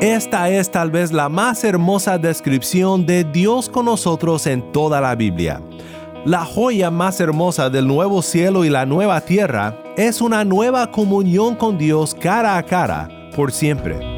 Esta es tal vez la más hermosa descripción de Dios con nosotros en toda la Biblia. La joya más hermosa del nuevo cielo y la nueva tierra es una nueva comunión con Dios cara a cara, por siempre.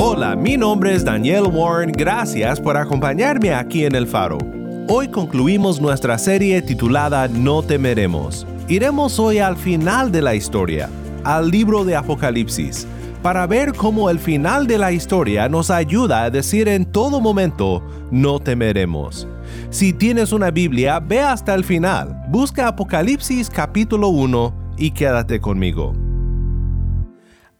Hola, mi nombre es Daniel Warren, gracias por acompañarme aquí en El Faro. Hoy concluimos nuestra serie titulada No temeremos. Iremos hoy al final de la historia, al libro de Apocalipsis, para ver cómo el final de la historia nos ayuda a decir en todo momento, no temeremos. Si tienes una Biblia, ve hasta el final, busca Apocalipsis capítulo 1 y quédate conmigo.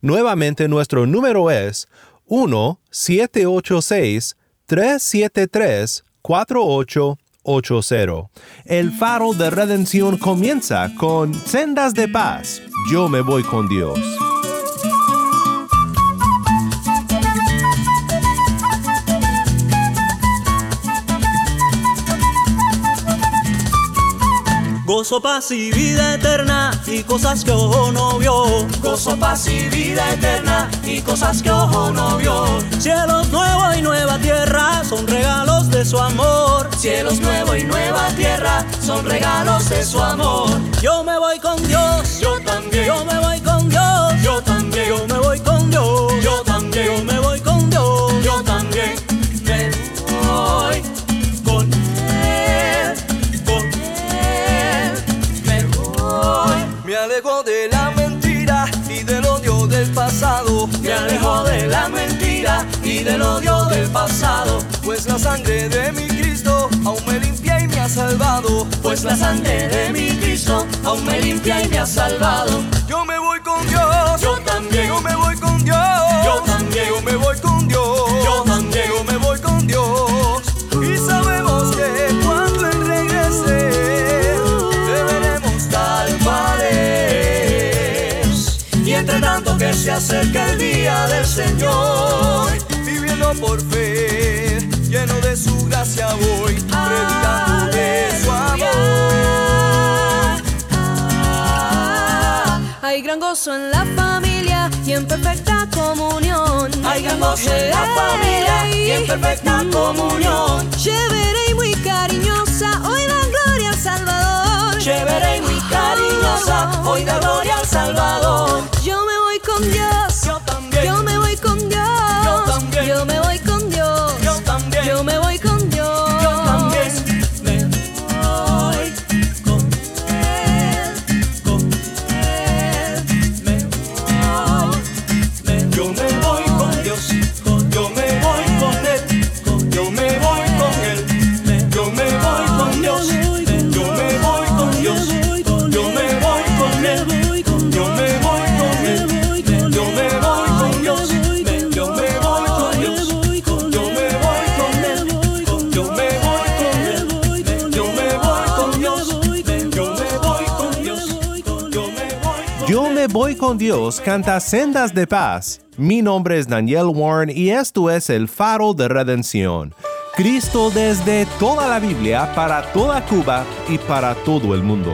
Nuevamente nuestro número es 1-786-373-4880. El faro de redención comienza con Sendas de Paz. Yo me voy con Dios. Gozo, paz y vida eterna y cosas que ojo no vio. Gozo, paz y vida eterna y cosas que ojo no vio. Cielos nuevos y nueva tierra son regalos de su amor. Cielos nuevos y nueva tierra son regalos de su amor. Yo me voy con Dios. Yo también. Yo me voy con Dios. Me alejo de la mentira y del odio del pasado. Me alejo de la mentira y del odio del pasado. Pues la sangre de mi Cristo aún me limpia y me ha salvado. Pues la sangre de mi Cristo aún me limpia y me ha salvado. Yo me voy con Dios. Yo también. Yo me voy con Dios. Yo también. Yo me voy con Dios. Que se acerca el día del Señor, Viviendo por fe, lleno de su gracia voy, predicando de su amor. Hay gran gozo en la familia y en perfecta comunión. hay gran gozo en la familia y en perfecta comunión. Chévere y muy cariñosa, hoy da gloria al Salvador. Chévere y muy cariñosa, hoy da gloria al Salvador. Yo me voy con Dios. Yo me voy con Dios canta Sendas de Paz. Mi nombre es Daniel Warren y esto es el faro de redención. Cristo desde toda la Biblia para toda Cuba y para todo el mundo.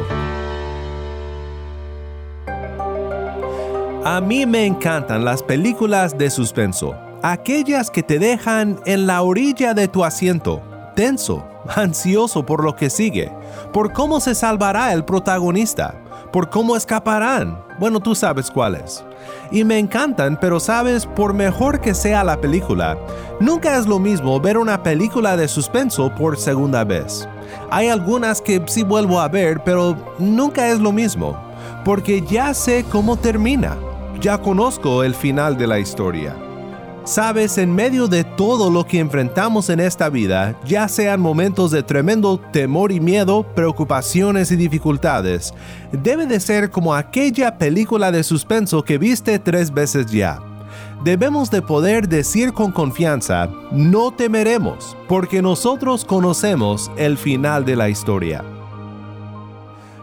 A mí me encantan las películas de suspenso, aquellas que te dejan en la orilla de tu asiento, tenso, ansioso por lo que sigue, por cómo se salvará el protagonista, por cómo escaparán. Bueno, tú sabes cuáles. Y me encantan, pero sabes, por mejor que sea la película, nunca es lo mismo ver una película de suspenso por segunda vez. Hay algunas que sí vuelvo a ver, pero nunca es lo mismo, porque ya sé cómo termina, ya conozco el final de la historia. Sabes, en medio de todo lo que enfrentamos en esta vida, ya sean momentos de tremendo temor y miedo, preocupaciones y dificultades, debe de ser como aquella película de suspenso que viste tres veces ya. Debemos de poder decir con confianza, no temeremos, porque nosotros conocemos el final de la historia.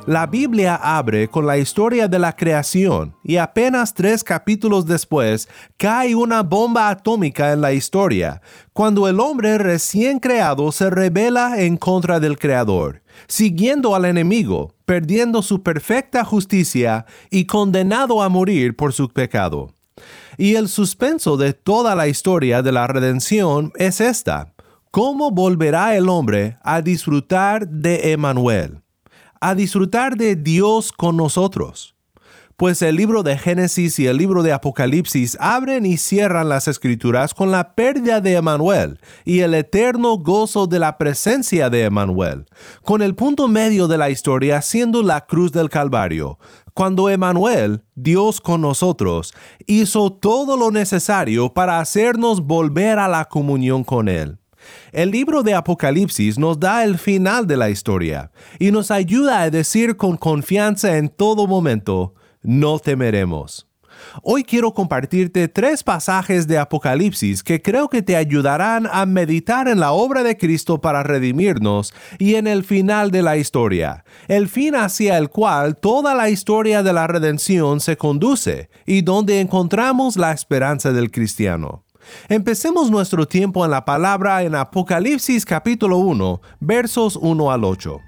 La Biblia abre con la historia de la creación y apenas tres capítulos después cae una bomba atómica en la historia, cuando el hombre recién creado se revela en contra del Creador, siguiendo al enemigo, perdiendo su perfecta justicia y condenado a morir por su pecado. Y el suspenso de toda la historia de la redención es esta. ¿Cómo volverá el hombre a disfrutar de Emmanuel? A disfrutar de Dios con nosotros. Pues el libro de Génesis y el libro de Apocalipsis abren y cierran las escrituras con la pérdida de Emanuel y el eterno gozo de la presencia de Emanuel, con el punto medio de la historia siendo la cruz del Calvario, cuando Emanuel, Dios con nosotros, hizo todo lo necesario para hacernos volver a la comunión con Él. El libro de Apocalipsis nos da el final de la historia y nos ayuda a decir con confianza en todo momento, no temeremos. Hoy quiero compartirte tres pasajes de Apocalipsis que creo que te ayudarán a meditar en la obra de Cristo para redimirnos y en el final de la historia, el fin hacia el cual toda la historia de la redención se conduce y donde encontramos la esperanza del cristiano. Empecemos nuestro tiempo en la palabra en Apocalipsis capítulo 1, versos 1 al 8.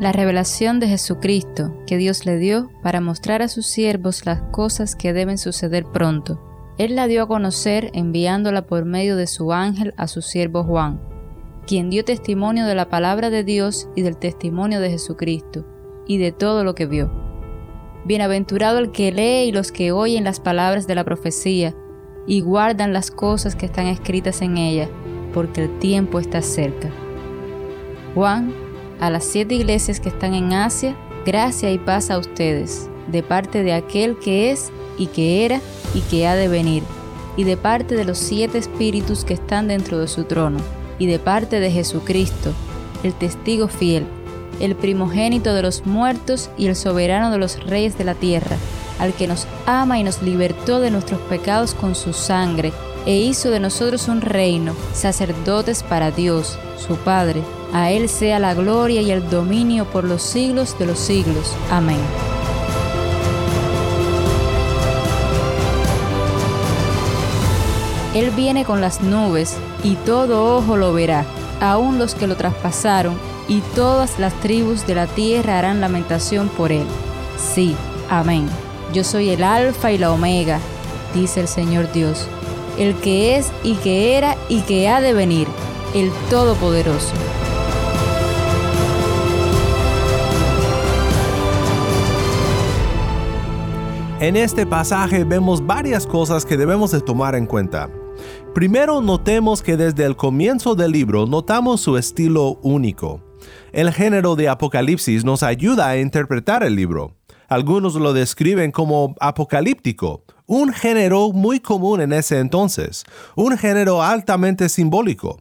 La revelación de Jesucristo que Dios le dio para mostrar a sus siervos las cosas que deben suceder pronto. Él la dio a conocer enviándola por medio de su ángel a su siervo Juan, quien dio testimonio de la palabra de Dios y del testimonio de Jesucristo, y de todo lo que vio Bienaventurado el que lee y los que oyen las palabras de la profecía y guardan las cosas que están escritas en ella, porque el tiempo está cerca. Juan, a las siete iglesias que están en Asia, gracia y paz a ustedes, de parte de aquel que es y que era y que ha de venir, y de parte de los siete espíritus que están dentro de su trono, y de parte de Jesucristo, el testigo fiel el primogénito de los muertos y el soberano de los reyes de la tierra, al que nos ama y nos libertó de nuestros pecados con su sangre, e hizo de nosotros un reino, sacerdotes para Dios, su Padre. A Él sea la gloria y el dominio por los siglos de los siglos. Amén. Él viene con las nubes, y todo ojo lo verá, aun los que lo traspasaron y todas las tribus de la tierra harán lamentación por él. Sí, amén. Yo soy el alfa y la omega, dice el Señor Dios, el que es y que era y que ha de venir, el Todopoderoso. En este pasaje vemos varias cosas que debemos de tomar en cuenta. Primero notemos que desde el comienzo del libro notamos su estilo único. El género de Apocalipsis nos ayuda a interpretar el libro. Algunos lo describen como apocalíptico, un género muy común en ese entonces, un género altamente simbólico.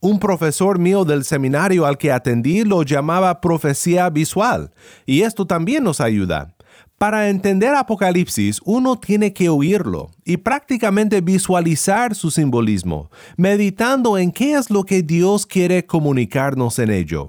Un profesor mío del seminario al que atendí lo llamaba profecía visual, y esto también nos ayuda. Para entender Apocalipsis uno tiene que oírlo y prácticamente visualizar su simbolismo, meditando en qué es lo que Dios quiere comunicarnos en ello.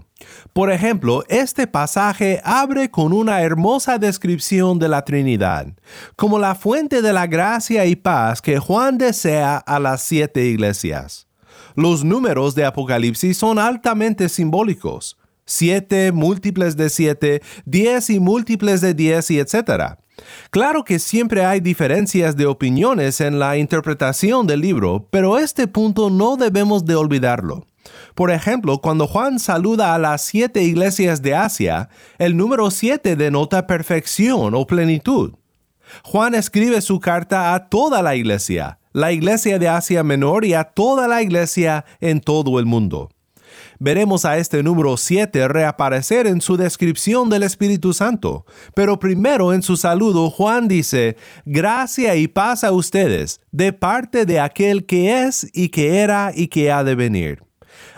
Por ejemplo, este pasaje abre con una hermosa descripción de la Trinidad, como la fuente de la gracia y paz que Juan desea a las siete iglesias. Los números de Apocalipsis son altamente simbólicos. Siete múltiples de siete, diez y múltiples de diez y etc. Claro que siempre hay diferencias de opiniones en la interpretación del libro, pero este punto no debemos de olvidarlo. Por ejemplo, cuando Juan saluda a las siete iglesias de Asia, el número siete denota perfección o plenitud. Juan escribe su carta a toda la iglesia, la iglesia de Asia Menor y a toda la iglesia en todo el mundo. Veremos a este número 7 reaparecer en su descripción del Espíritu Santo, pero primero en su saludo Juan dice, gracia y paz a ustedes, de parte de aquel que es y que era y que ha de venir.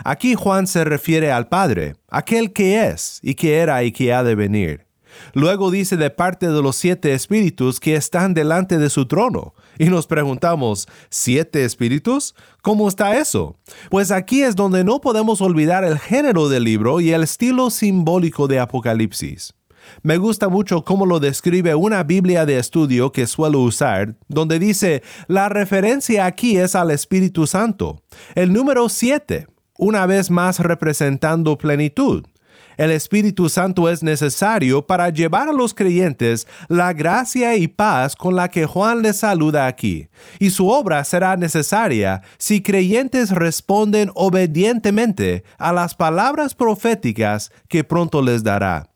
Aquí Juan se refiere al Padre, aquel que es y que era y que ha de venir. Luego dice de parte de los siete espíritus que están delante de su trono. Y nos preguntamos, ¿siete espíritus? ¿Cómo está eso? Pues aquí es donde no podemos olvidar el género del libro y el estilo simbólico de Apocalipsis. Me gusta mucho cómo lo describe una Biblia de estudio que suelo usar, donde dice, la referencia aquí es al Espíritu Santo. El número siete, una vez más representando plenitud. El Espíritu Santo es necesario para llevar a los creyentes la gracia y paz con la que Juan les saluda aquí, y su obra será necesaria si creyentes responden obedientemente a las palabras proféticas que pronto les dará.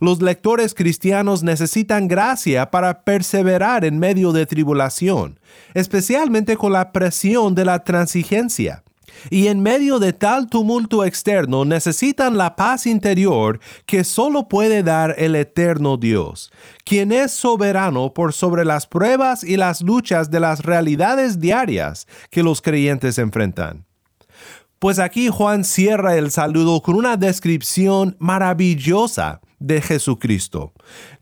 Los lectores cristianos necesitan gracia para perseverar en medio de tribulación, especialmente con la presión de la transigencia y en medio de tal tumulto externo necesitan la paz interior que solo puede dar el eterno Dios, quien es soberano por sobre las pruebas y las luchas de las realidades diarias que los creyentes enfrentan. Pues aquí Juan cierra el saludo con una descripción maravillosa de Jesucristo.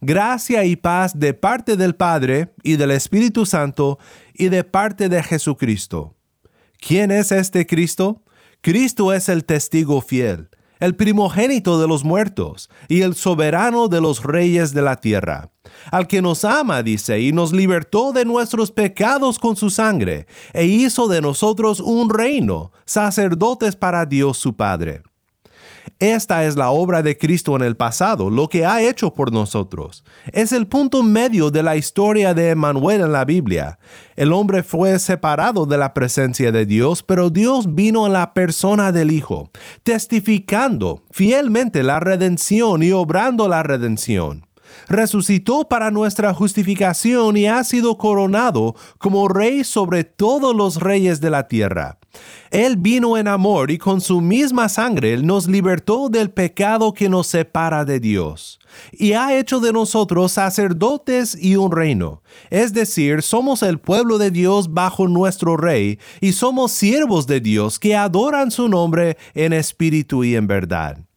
Gracia y paz de parte del Padre y del Espíritu Santo y de parte de Jesucristo. ¿Quién es este Cristo? Cristo es el testigo fiel, el primogénito de los muertos y el soberano de los reyes de la tierra, al que nos ama, dice, y nos libertó de nuestros pecados con su sangre, e hizo de nosotros un reino, sacerdotes para Dios su Padre. Esta es la obra de Cristo en el pasado, lo que ha hecho por nosotros. Es el punto medio de la historia de Emmanuel en la Biblia. El hombre fue separado de la presencia de Dios, pero Dios vino en la persona del Hijo, testificando fielmente la redención y obrando la redención resucitó para nuestra justificación y ha sido coronado como rey sobre todos los reyes de la tierra. Él vino en amor y con su misma sangre nos libertó del pecado que nos separa de Dios, y ha hecho de nosotros sacerdotes y un reino, es decir, somos el pueblo de Dios bajo nuestro rey, y somos siervos de Dios que adoran su nombre en espíritu y en verdad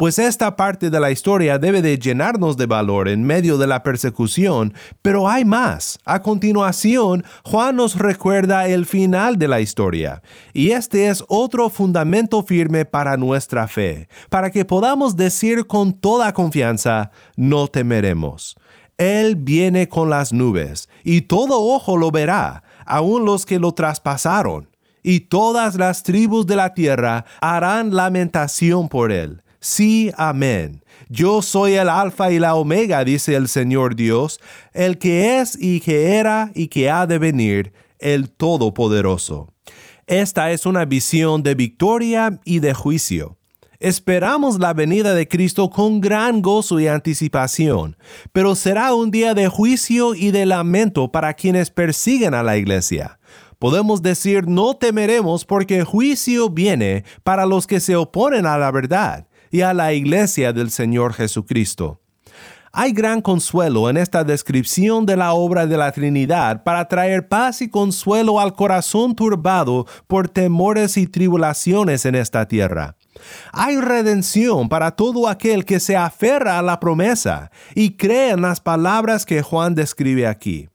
pues esta parte de la historia debe de llenarnos de valor en medio de la persecución, pero hay más. A continuación, Juan nos recuerda el final de la historia, y este es otro fundamento firme para nuestra fe, para que podamos decir con toda confianza, no temeremos. Él viene con las nubes, y todo ojo lo verá, aun los que lo traspasaron, y todas las tribus de la tierra harán lamentación por él Sí, amén. Yo soy el alfa y la omega, dice el Señor Dios, el que es y que era y que ha de venir, el Todopoderoso. Esta es una visión de victoria y de juicio. Esperamos la venida de Cristo con gran gozo y anticipación, pero será un día de juicio y de lamento para quienes persiguen a la iglesia podemos decir no temeremos porque juicio viene para los que se oponen a la verdad y a la iglesia del Señor Jesucristo. Hay gran consuelo en esta descripción de la obra de la Trinidad para traer paz y consuelo al corazón turbado por temores y tribulaciones en esta tierra. Hay redención para todo aquel que se aferra a la promesa y cree en las palabras que Juan describe aquí.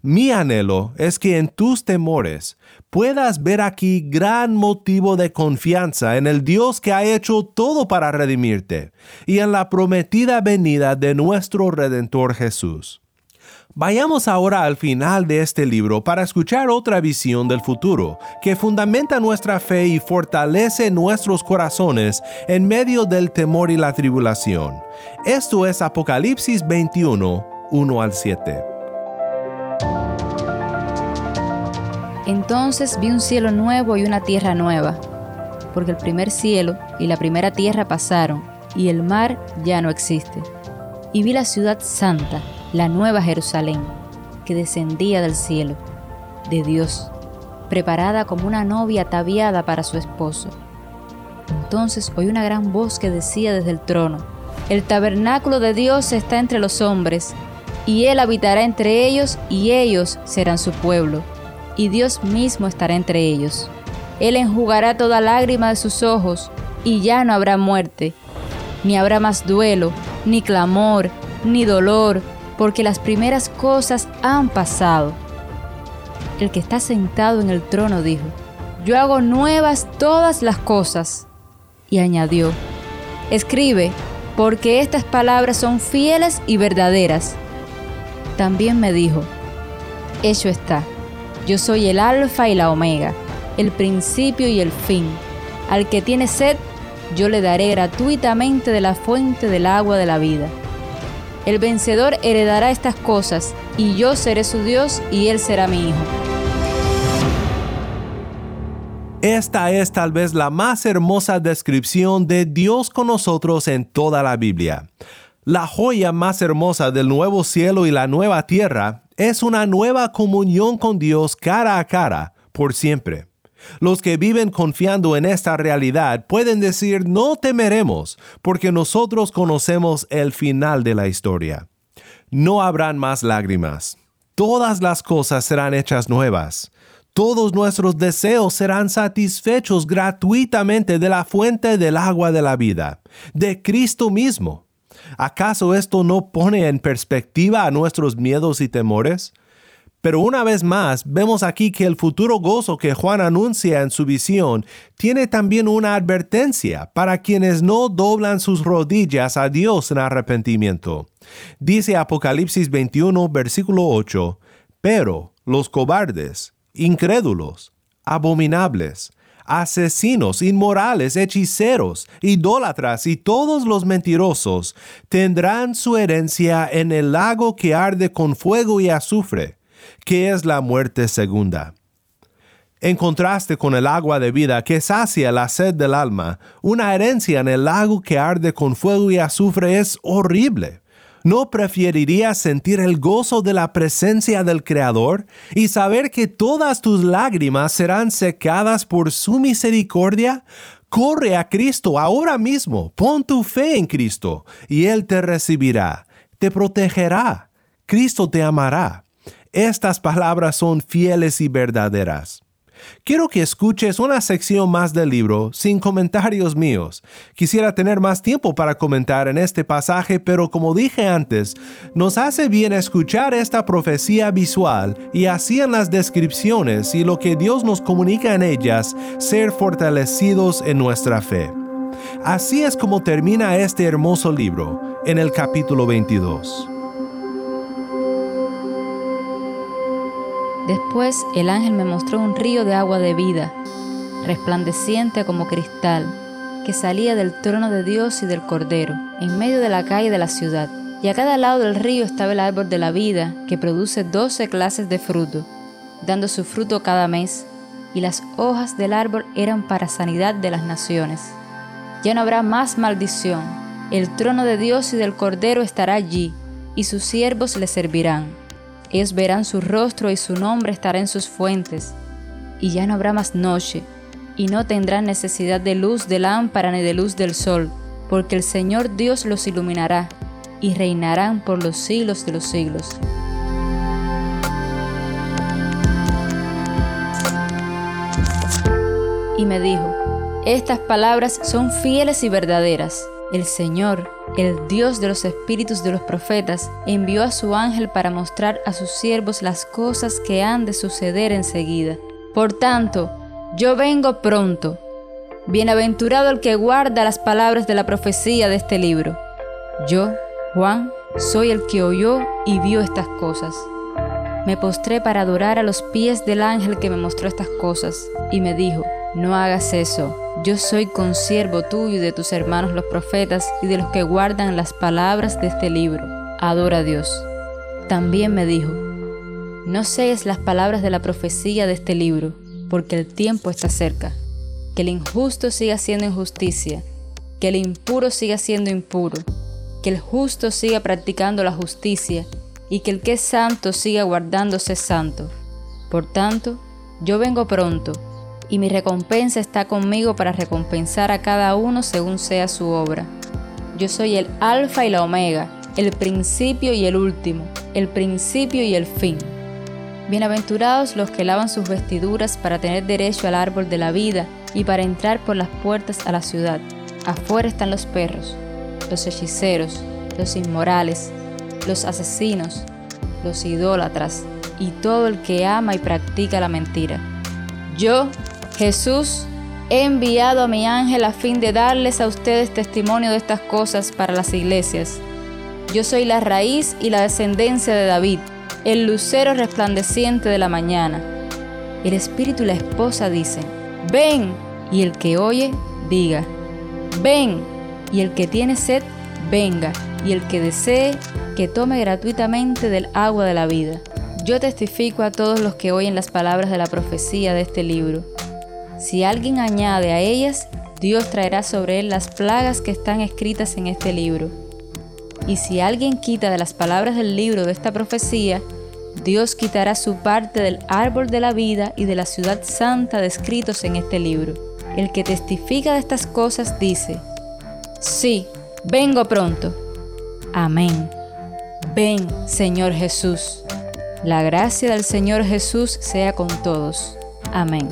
Mi anhelo es que en tus temores puedas ver aquí gran motivo de confianza en el Dios que ha hecho todo para redimirte y en la prometida venida de nuestro Redentor Jesús. Vayamos ahora al final de este libro para escuchar otra visión del futuro que fundamenta nuestra fe y fortalece nuestros corazones en medio del temor y la tribulación. Esto es Apocalipsis 21, 1 al 7. Entonces vi un cielo nuevo y una tierra nueva, porque el primer cielo y la primera tierra pasaron, y el mar ya no existe. Y vi la ciudad santa, la nueva Jerusalén, que descendía del cielo, de Dios, preparada como una novia ataviada para su esposo. Entonces oí una gran voz que decía desde el trono, El tabernáculo de Dios está entre los hombres, y Él habitará entre ellos, y ellos serán su pueblo, y Dios mismo estará entre ellos. Él enjugará toda lágrima de sus ojos, y ya no habrá muerte, ni habrá más duelo, ni clamor, ni dolor, porque las primeras cosas han pasado. El que está sentado en el trono dijo, Yo hago nuevas todas las cosas. Y añadió, Escribe, porque estas palabras son fieles y verdaderas. También me dijo, Hecho está, yo soy el alfa y la omega, el principio y el fin. Al que tiene sed, yo le daré gratuitamente de la fuente del agua de la vida. El vencedor heredará estas cosas, y yo seré su Dios y él será mi hijo. Esta es tal vez la más hermosa descripción de Dios con nosotros en toda la Biblia. La joya más hermosa del nuevo cielo y la nueva tierra es una nueva comunión con Dios cara a cara, por siempre. Los que viven confiando en esta realidad pueden decir no temeremos, porque nosotros conocemos el final de la historia. No habrán más lágrimas. Todas las cosas serán hechas nuevas. Todos nuestros deseos serán satisfechos gratuitamente de la fuente del agua de la vida, de Cristo mismo. ¿Acaso esto no pone en perspectiva a nuestros miedos y temores? Pero una vez más, vemos aquí que el futuro gozo que Juan anuncia en su visión tiene también una advertencia para quienes no doblan sus rodillas a Dios en arrepentimiento. Dice Apocalipsis 21, versículo 8, pero los cobardes, incrédulos, abominables, asesinos, inmorales, hechiceros, idólatras y todos los mentirosos tendrán su herencia en el lago que arde con fuego y azufre que es la muerte segunda. En contraste con el agua de vida que sacia la sed del alma, una herencia en el lago que arde con fuego y azufre es horrible. ¿No preferirías sentir el gozo de la presencia del Creador y saber que todas tus lágrimas serán secadas por su misericordia? Corre a Cristo ahora mismo, pon tu fe en Cristo, y Él te recibirá, te protegerá, Cristo te amará. Estas palabras son fieles y verdaderas. Quiero que escuches una sección más del libro sin comentarios míos. Quisiera tener más tiempo para comentar en este pasaje, pero como dije antes, nos hace bien escuchar esta profecía visual y así en las descripciones y lo que Dios nos comunica en ellas, ser fortalecidos en nuestra fe. Así es como termina este hermoso libro en el capítulo 22. Después el ángel me mostró un río de agua de vida, resplandeciente como cristal, que salía del trono de Dios y del Cordero, en medio de la calle de la ciudad. Y a cada lado del río estaba el árbol de la vida, que produce doce clases de fruto, dando su fruto cada mes, y las hojas del árbol eran para sanidad de las naciones. Ya no habrá más maldición, el trono de Dios y del Cordero estará allí, y sus siervos le servirán ellos verán su rostro y su nombre estará en sus fuentes, y ya no habrá más noche, y no tendrán necesidad de luz de lámpara ni de luz del sol, porque el Señor Dios los iluminará, y reinarán por los siglos de los siglos. Y me dijo, estas palabras son fieles y verdaderas. El Señor, el Dios de los espíritus de los profetas, envió a su ángel para mostrar a sus siervos las cosas que han de suceder enseguida. Por tanto, yo vengo pronto. Bienaventurado el que guarda las palabras de la profecía de este libro. Yo, Juan, soy el que oyó y vio estas cosas. Me postré para adorar a los pies del ángel que me mostró estas cosas, y me dijo, no hagas eso yo soy consiervo tuyo y de tus hermanos los profetas y de los que guardan las palabras de este libro. Adora a Dios. También me dijo, no seas las palabras de la profecía de este libro, porque el tiempo está cerca. que el injusto siga siendo injusticia, que el impuro siga siendo impuro, que el justo siga practicando la justicia y que el que es santo siga guardándose santo. Por tanto, yo vengo pronto, y mi recompensa está conmigo para recompensar a cada uno según sea su obra. Yo soy el alfa y la omega, el principio y el último, el principio y el fin. Bienaventurados los que lavan sus vestiduras para tener derecho al árbol de la vida y para entrar por las puertas a la ciudad. Afuera están los perros, los hechiceros, los inmorales, los asesinos, los idólatras y todo el que ama y practica la mentira. Yo, Jesús, he enviado a mi ángel a fin de darles a ustedes testimonio de estas cosas para las iglesias. Yo soy la raíz y la descendencia de David el lucero resplandeciente de la mañana. El espíritu y la esposa dicen, ven, y el que oye, diga, ven, y el que tiene sed, venga, y el que desee, que tome gratuitamente del agua de la vida. Yo testifico a todos los que oyen las palabras de la profecía de este libro. Si alguien añade a ellas, Dios traerá sobre él las plagas que están escritas en este libro. Y si alguien quita de las palabras del libro de esta profecía, Dios quitará su parte del árbol de la vida y de la ciudad santa descritos en este libro. El que testifica de estas cosas dice, sí, vengo pronto. Amén. Ven, Señor Jesús. La gracia del Señor Jesús sea con todos. Amén.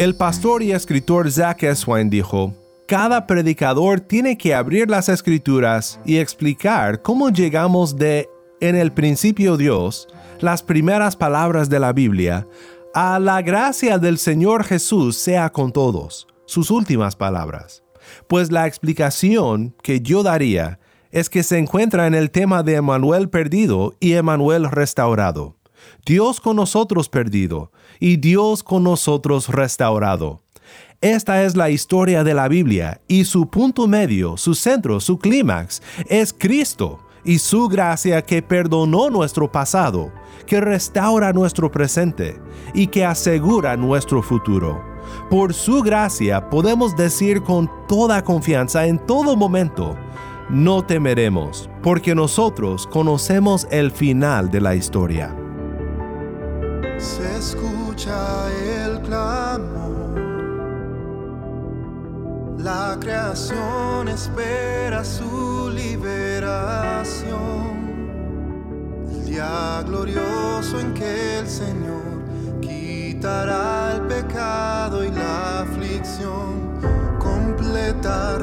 El pastor y escritor Zach Eswine dijo, cada predicador tiene que abrir las escrituras y explicar cómo llegamos de en el principio Dios, las primeras palabras de la Biblia, a la gracia del Señor Jesús sea con todos, sus últimas palabras. Pues la explicación que yo daría es que se encuentra en el tema de Emanuel perdido y Emanuel restaurado. Dios con nosotros perdido y Dios con nosotros restaurado. Esta es la historia de la Biblia y su punto medio, su centro, su clímax es Cristo y su gracia que perdonó nuestro pasado, que restaura nuestro presente y que asegura nuestro futuro. Por su gracia podemos decir con toda confianza en todo momento, no temeremos, porque nosotros conocemos el final de la historia. Se escucha el clamor la creación espera su liberación. El día glorioso en que el Señor quitará el pecado y la aflicción. Completa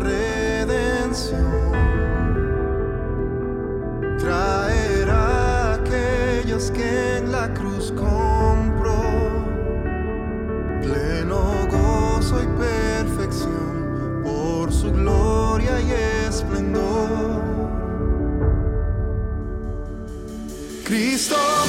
Cristo.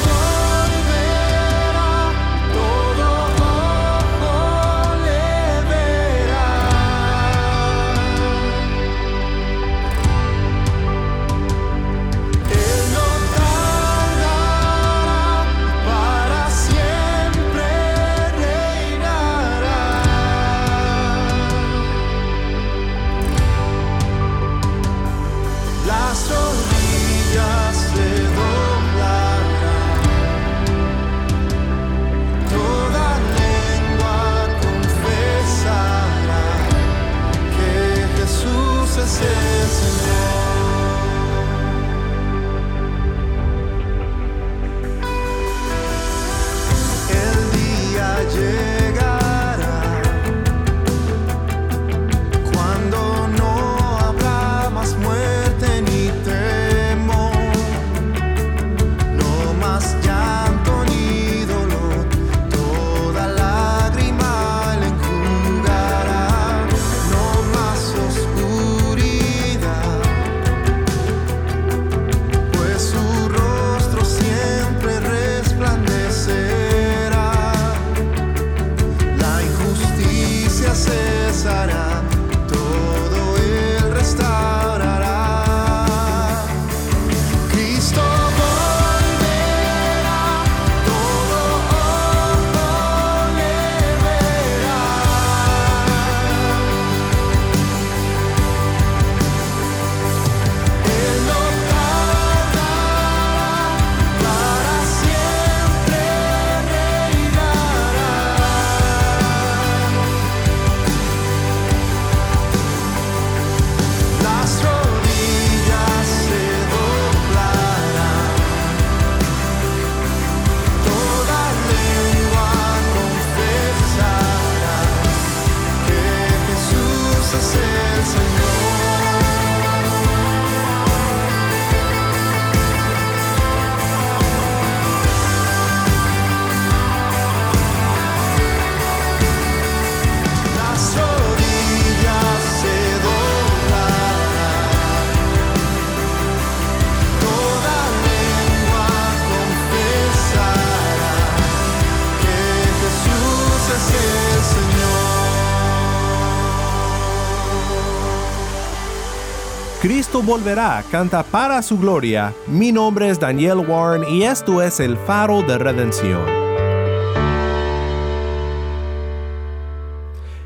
Volverá, canta para su gloria. Mi nombre es Daniel Warren y esto es el faro de redención.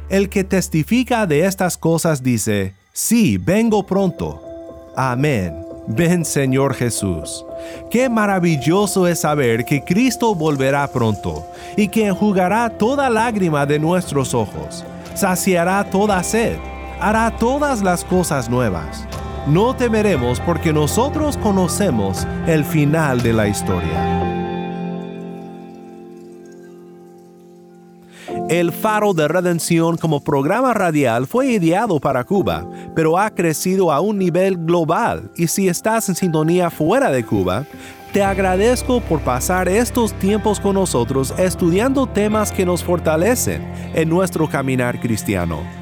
El que testifica de estas cosas dice, sí, vengo pronto. Amén. Ven Señor Jesús. Qué maravilloso es saber que Cristo volverá pronto y que enjugará toda lágrima de nuestros ojos, saciará toda sed, hará todas las cosas nuevas. No temeremos porque nosotros conocemos el final de la historia. El Faro de Redención como programa radial fue ideado para Cuba, pero ha crecido a un nivel global y si estás en sintonía fuera de Cuba, te agradezco por pasar estos tiempos con nosotros estudiando temas que nos fortalecen en nuestro caminar cristiano.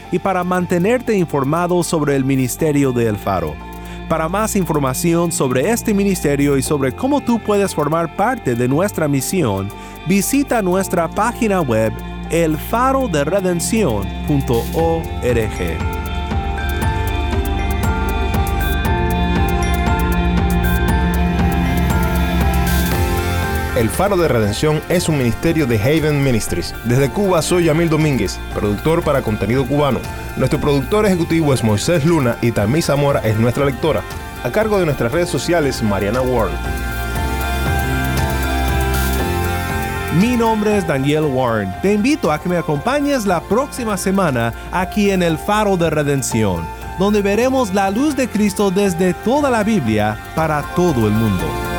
y para mantenerte informado sobre el ministerio de El Faro. Para más información sobre este ministerio y sobre cómo tú puedes formar parte de nuestra misión, visita nuestra página web elfaroderedención.org. El Faro de Redención es un ministerio de Haven Ministries. Desde Cuba soy Yamil Domínguez, productor para contenido cubano. Nuestro productor ejecutivo es Moisés Luna y Tammy Zamora es nuestra lectora. A cargo de nuestras redes sociales, Mariana Warren. Mi nombre es Daniel Warren. Te invito a que me acompañes la próxima semana aquí en el Faro de Redención, donde veremos la luz de Cristo desde toda la Biblia para todo el mundo.